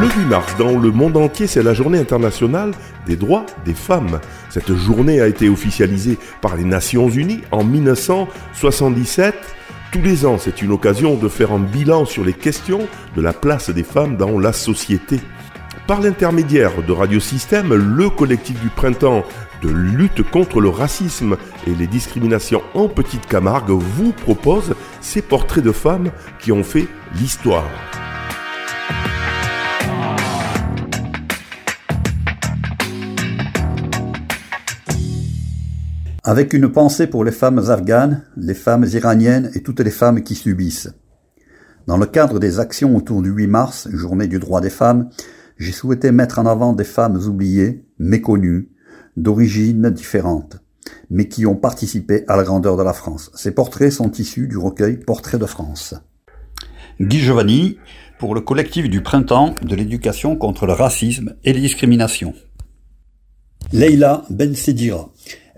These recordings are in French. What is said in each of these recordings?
Le 8 mars, dans le monde entier, c'est la journée internationale des droits des femmes. Cette journée a été officialisée par les Nations Unies en 1977. Tous les ans, c'est une occasion de faire un bilan sur les questions de la place des femmes dans la société. Par l'intermédiaire de Radio Système, le collectif du printemps de lutte contre le racisme et les discriminations en Petite Camargue vous propose ces portraits de femmes qui ont fait l'histoire. Avec une pensée pour les femmes afghanes, les femmes iraniennes et toutes les femmes qui subissent. Dans le cadre des actions autour du 8 mars, journée du droit des femmes, j'ai souhaité mettre en avant des femmes oubliées, méconnues, d'origines différentes, mais qui ont participé à la grandeur de la France. Ces portraits sont issus du recueil Portraits de France. Guy Giovanni, pour le collectif du printemps de l'éducation contre le racisme et les discriminations. Leila Ben Sedira.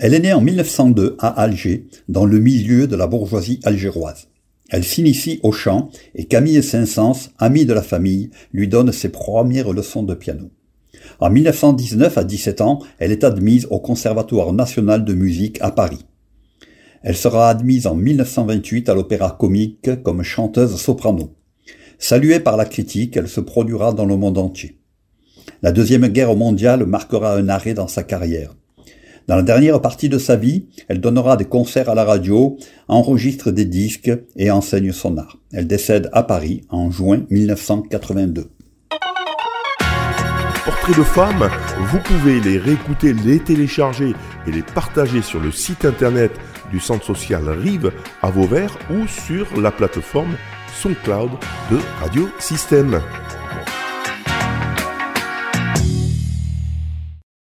Elle est née en 1902 à Alger, dans le milieu de la bourgeoisie algéroise. Elle s'initie au chant et Camille Saint-Saëns, amie de la famille, lui donne ses premières leçons de piano. En 1919, à 17 ans, elle est admise au Conservatoire national de musique à Paris. Elle sera admise en 1928 à l'Opéra comique comme chanteuse soprano. Saluée par la critique, elle se produira dans le monde entier. La Deuxième Guerre mondiale marquera un arrêt dans sa carrière. Dans la dernière partie de sa vie, elle donnera des concerts à la radio, enregistre des disques et enseigne son art. Elle décède à Paris en juin 1982. Portraits de femmes, vous pouvez les réécouter, les télécharger et les partager sur le site internet du centre social Rive à Vauvert ou sur la plateforme SoundCloud de Radio Système.